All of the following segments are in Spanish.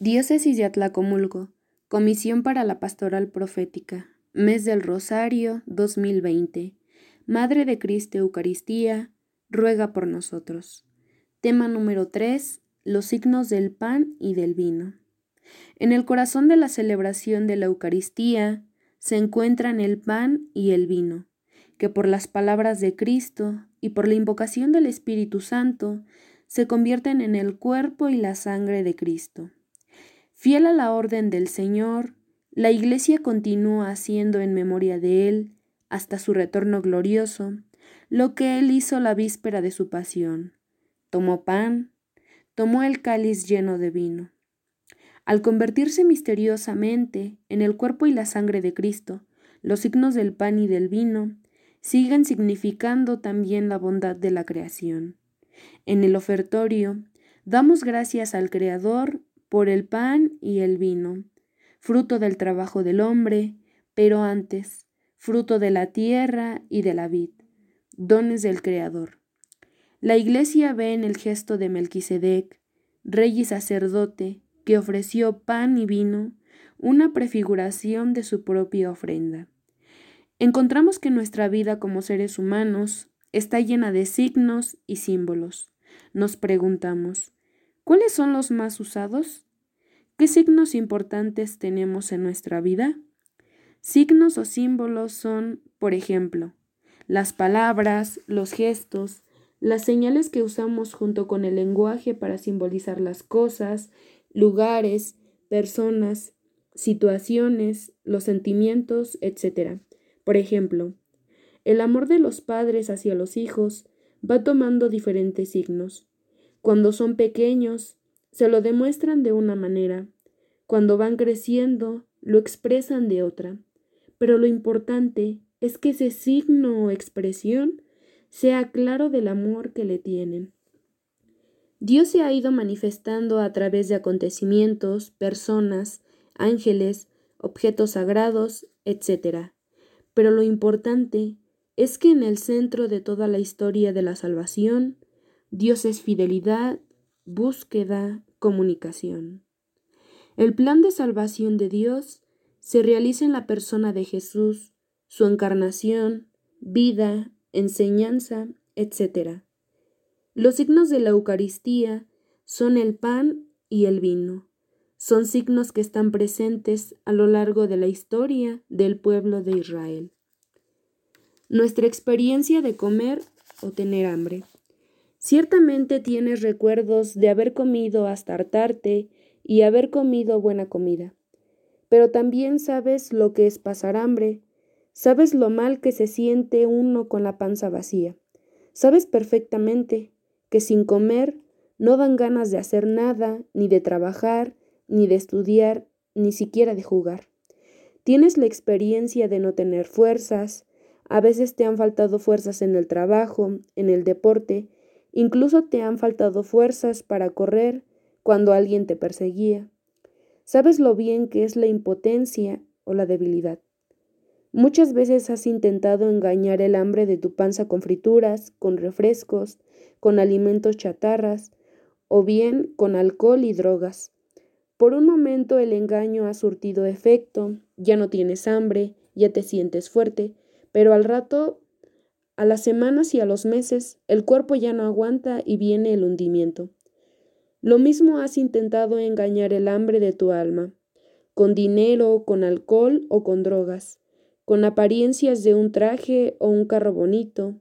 Diócesis de Atlacomulco, Comisión para la Pastoral Profética, Mes del Rosario 2020. Madre de Cristo Eucaristía, ruega por nosotros. Tema número 3. Los signos del pan y del vino. En el corazón de la celebración de la Eucaristía se encuentran el pan y el vino, que por las palabras de Cristo y por la invocación del Espíritu Santo se convierten en el cuerpo y la sangre de Cristo. Fiel a la orden del Señor, la Iglesia continúa haciendo en memoria de Él, hasta su retorno glorioso, lo que Él hizo la víspera de su pasión. Tomó pan, tomó el cáliz lleno de vino. Al convertirse misteriosamente en el cuerpo y la sangre de Cristo, los signos del pan y del vino siguen significando también la bondad de la creación. En el ofertorio, damos gracias al Creador por el pan y el vino, fruto del trabajo del hombre, pero antes, fruto de la tierra y de la vid, dones del Creador. La Iglesia ve en el gesto de Melquisedec, rey y sacerdote, que ofreció pan y vino, una prefiguración de su propia ofrenda. Encontramos que nuestra vida como seres humanos está llena de signos y símbolos. Nos preguntamos, ¿cuáles son los más usados? ¿Qué signos importantes tenemos en nuestra vida? Signos o símbolos son, por ejemplo, las palabras, los gestos, las señales que usamos junto con el lenguaje para simbolizar las cosas, lugares, personas, situaciones, los sentimientos, etc. Por ejemplo, el amor de los padres hacia los hijos va tomando diferentes signos. Cuando son pequeños, se lo demuestran de una manera, cuando van creciendo lo expresan de otra, pero lo importante es que ese signo o expresión sea claro del amor que le tienen. Dios se ha ido manifestando a través de acontecimientos, personas, ángeles, objetos sagrados, etc. Pero lo importante es que en el centro de toda la historia de la salvación, Dios es fidelidad, búsqueda, comunicación. El plan de salvación de Dios se realiza en la persona de Jesús, su encarnación, vida, enseñanza, etc. Los signos de la Eucaristía son el pan y el vino. Son signos que están presentes a lo largo de la historia del pueblo de Israel. Nuestra experiencia de comer o tener hambre. Ciertamente tienes recuerdos de haber comido hasta hartarte y haber comido buena comida. Pero también sabes lo que es pasar hambre, sabes lo mal que se siente uno con la panza vacía. Sabes perfectamente que sin comer no dan ganas de hacer nada, ni de trabajar, ni de estudiar, ni siquiera de jugar. Tienes la experiencia de no tener fuerzas, a veces te han faltado fuerzas en el trabajo, en el deporte, Incluso te han faltado fuerzas para correr cuando alguien te perseguía. Sabes lo bien que es la impotencia o la debilidad. Muchas veces has intentado engañar el hambre de tu panza con frituras, con refrescos, con alimentos chatarras, o bien con alcohol y drogas. Por un momento el engaño ha surtido efecto, ya no tienes hambre, ya te sientes fuerte, pero al rato a las semanas y a los meses, el cuerpo ya no aguanta y viene el hundimiento. Lo mismo has intentado engañar el hambre de tu alma, con dinero, con alcohol o con drogas, con apariencias de un traje o un carro bonito.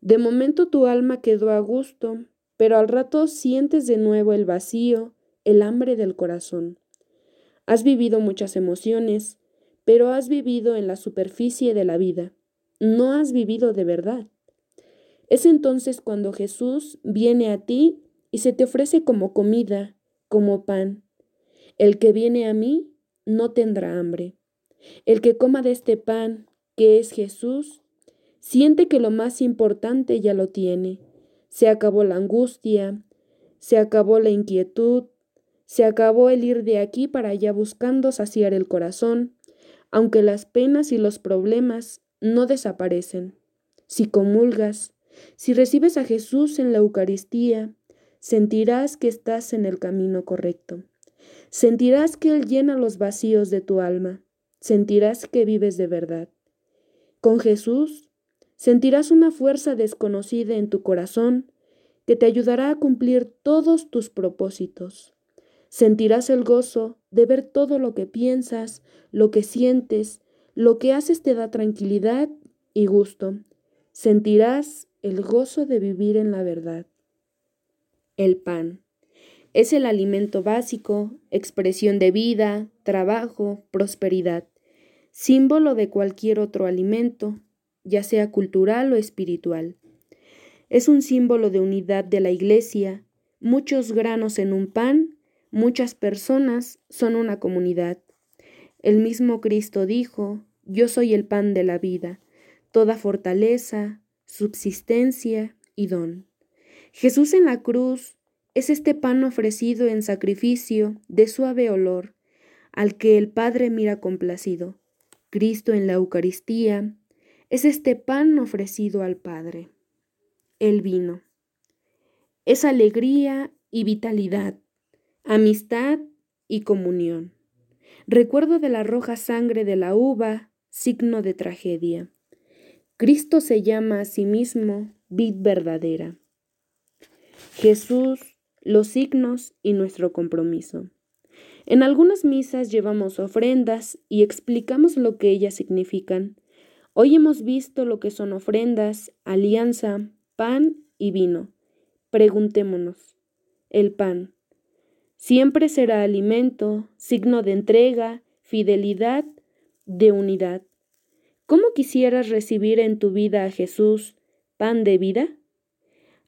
De momento tu alma quedó a gusto, pero al rato sientes de nuevo el vacío, el hambre del corazón. Has vivido muchas emociones, pero has vivido en la superficie de la vida no has vivido de verdad. Es entonces cuando Jesús viene a ti y se te ofrece como comida, como pan. El que viene a mí no tendrá hambre. El que coma de este pan, que es Jesús, siente que lo más importante ya lo tiene. Se acabó la angustia, se acabó la inquietud, se acabó el ir de aquí para allá buscando saciar el corazón, aunque las penas y los problemas no desaparecen. Si comulgas, si recibes a Jesús en la Eucaristía, sentirás que estás en el camino correcto. Sentirás que Él llena los vacíos de tu alma, sentirás que vives de verdad. Con Jesús sentirás una fuerza desconocida en tu corazón que te ayudará a cumplir todos tus propósitos. Sentirás el gozo de ver todo lo que piensas, lo que sientes, lo que haces te da tranquilidad y gusto. Sentirás el gozo de vivir en la verdad. El pan. Es el alimento básico, expresión de vida, trabajo, prosperidad, símbolo de cualquier otro alimento, ya sea cultural o espiritual. Es un símbolo de unidad de la Iglesia, muchos granos en un pan, muchas personas son una comunidad. El mismo Cristo dijo, Yo soy el pan de la vida, toda fortaleza, subsistencia y don. Jesús en la cruz es este pan ofrecido en sacrificio de suave olor, al que el Padre mira complacido. Cristo en la Eucaristía es este pan ofrecido al Padre el vino. Es alegría y vitalidad, amistad y comunión. Recuerdo de la roja sangre de la uva, signo de tragedia. Cristo se llama a sí mismo vid verdadera. Jesús, los signos y nuestro compromiso. En algunas misas llevamos ofrendas y explicamos lo que ellas significan. Hoy hemos visto lo que son ofrendas, alianza, pan y vino. Preguntémonos, el pan, ¿siempre será alimento, signo de entrega, fidelidad, de unidad? ¿Cómo quisieras recibir en tu vida a Jesús, pan de vida?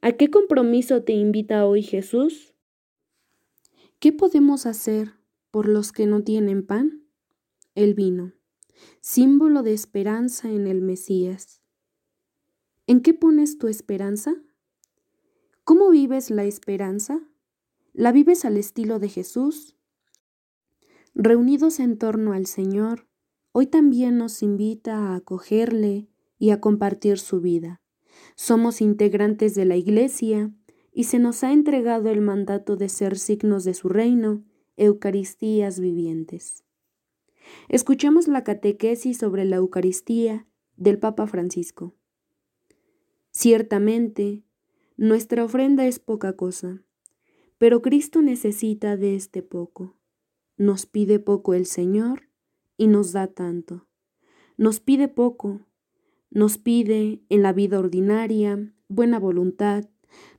¿A qué compromiso te invita hoy Jesús? ¿Qué podemos hacer por los que no tienen pan? El vino, símbolo de esperanza en el Mesías. ¿En qué pones tu esperanza? ¿Cómo vives la esperanza? ¿La vives al estilo de Jesús? Reunidos en torno al Señor, hoy también nos invita a acogerle y a compartir su vida. Somos integrantes de la Iglesia y se nos ha entregado el mandato de ser signos de su reino, Eucaristías vivientes. Escuchemos la catequesis sobre la Eucaristía del Papa Francisco. Ciertamente, nuestra ofrenda es poca cosa, pero Cristo necesita de este poco. Nos pide poco el Señor y nos da tanto. Nos pide poco, nos pide en la vida ordinaria buena voluntad,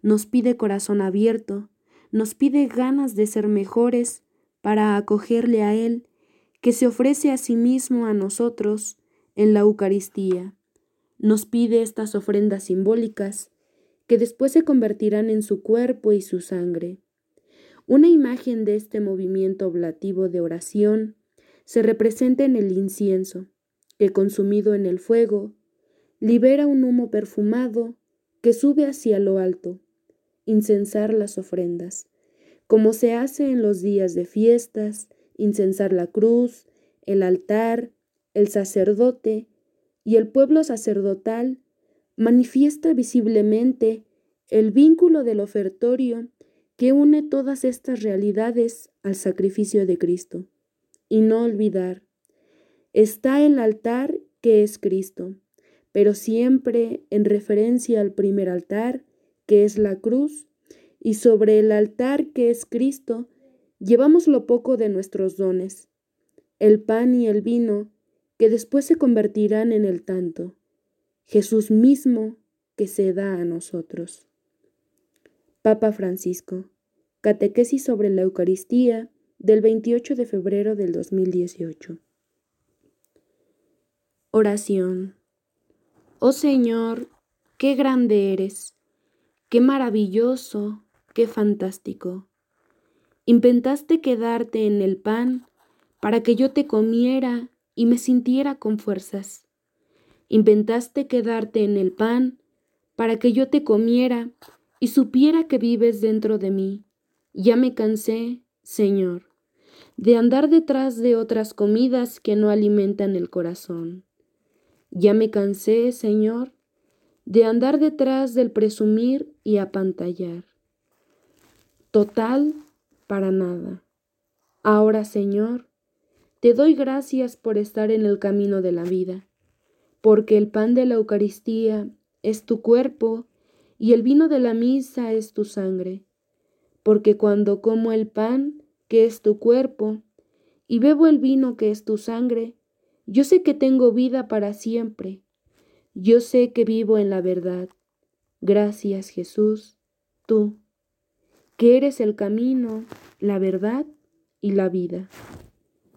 nos pide corazón abierto, nos pide ganas de ser mejores para acogerle a Él, que se ofrece a sí mismo a nosotros en la Eucaristía nos pide estas ofrendas simbólicas que después se convertirán en su cuerpo y su sangre. Una imagen de este movimiento oblativo de oración se representa en el incienso, que consumido en el fuego, libera un humo perfumado que sube hacia lo alto, incensar las ofrendas, como se hace en los días de fiestas, incensar la cruz, el altar, el sacerdote y el pueblo sacerdotal manifiesta visiblemente el vínculo del ofertorio que une todas estas realidades al sacrificio de Cristo. Y no olvidar, está el altar que es Cristo, pero siempre en referencia al primer altar, que es la cruz, y sobre el altar que es Cristo, llevamos lo poco de nuestros dones, el pan y el vino, que después se convertirán en el tanto, Jesús mismo que se da a nosotros. Papa Francisco, Catequesis sobre la Eucaristía del 28 de febrero del 2018. Oración. Oh Señor, qué grande eres, qué maravilloso, qué fantástico. Inventaste quedarte en el pan para que yo te comiera y me sintiera con fuerzas. Inventaste quedarte en el pan para que yo te comiera y supiera que vives dentro de mí. Ya me cansé, Señor, de andar detrás de otras comidas que no alimentan el corazón. Ya me cansé, Señor, de andar detrás del presumir y apantallar. Total, para nada. Ahora, Señor, te doy gracias por estar en el camino de la vida, porque el pan de la Eucaristía es tu cuerpo y el vino de la misa es tu sangre, porque cuando como el pan, que es tu cuerpo, y bebo el vino que es tu sangre, yo sé que tengo vida para siempre. Yo sé que vivo en la verdad. Gracias Jesús, tú, que eres el camino, la verdad y la vida.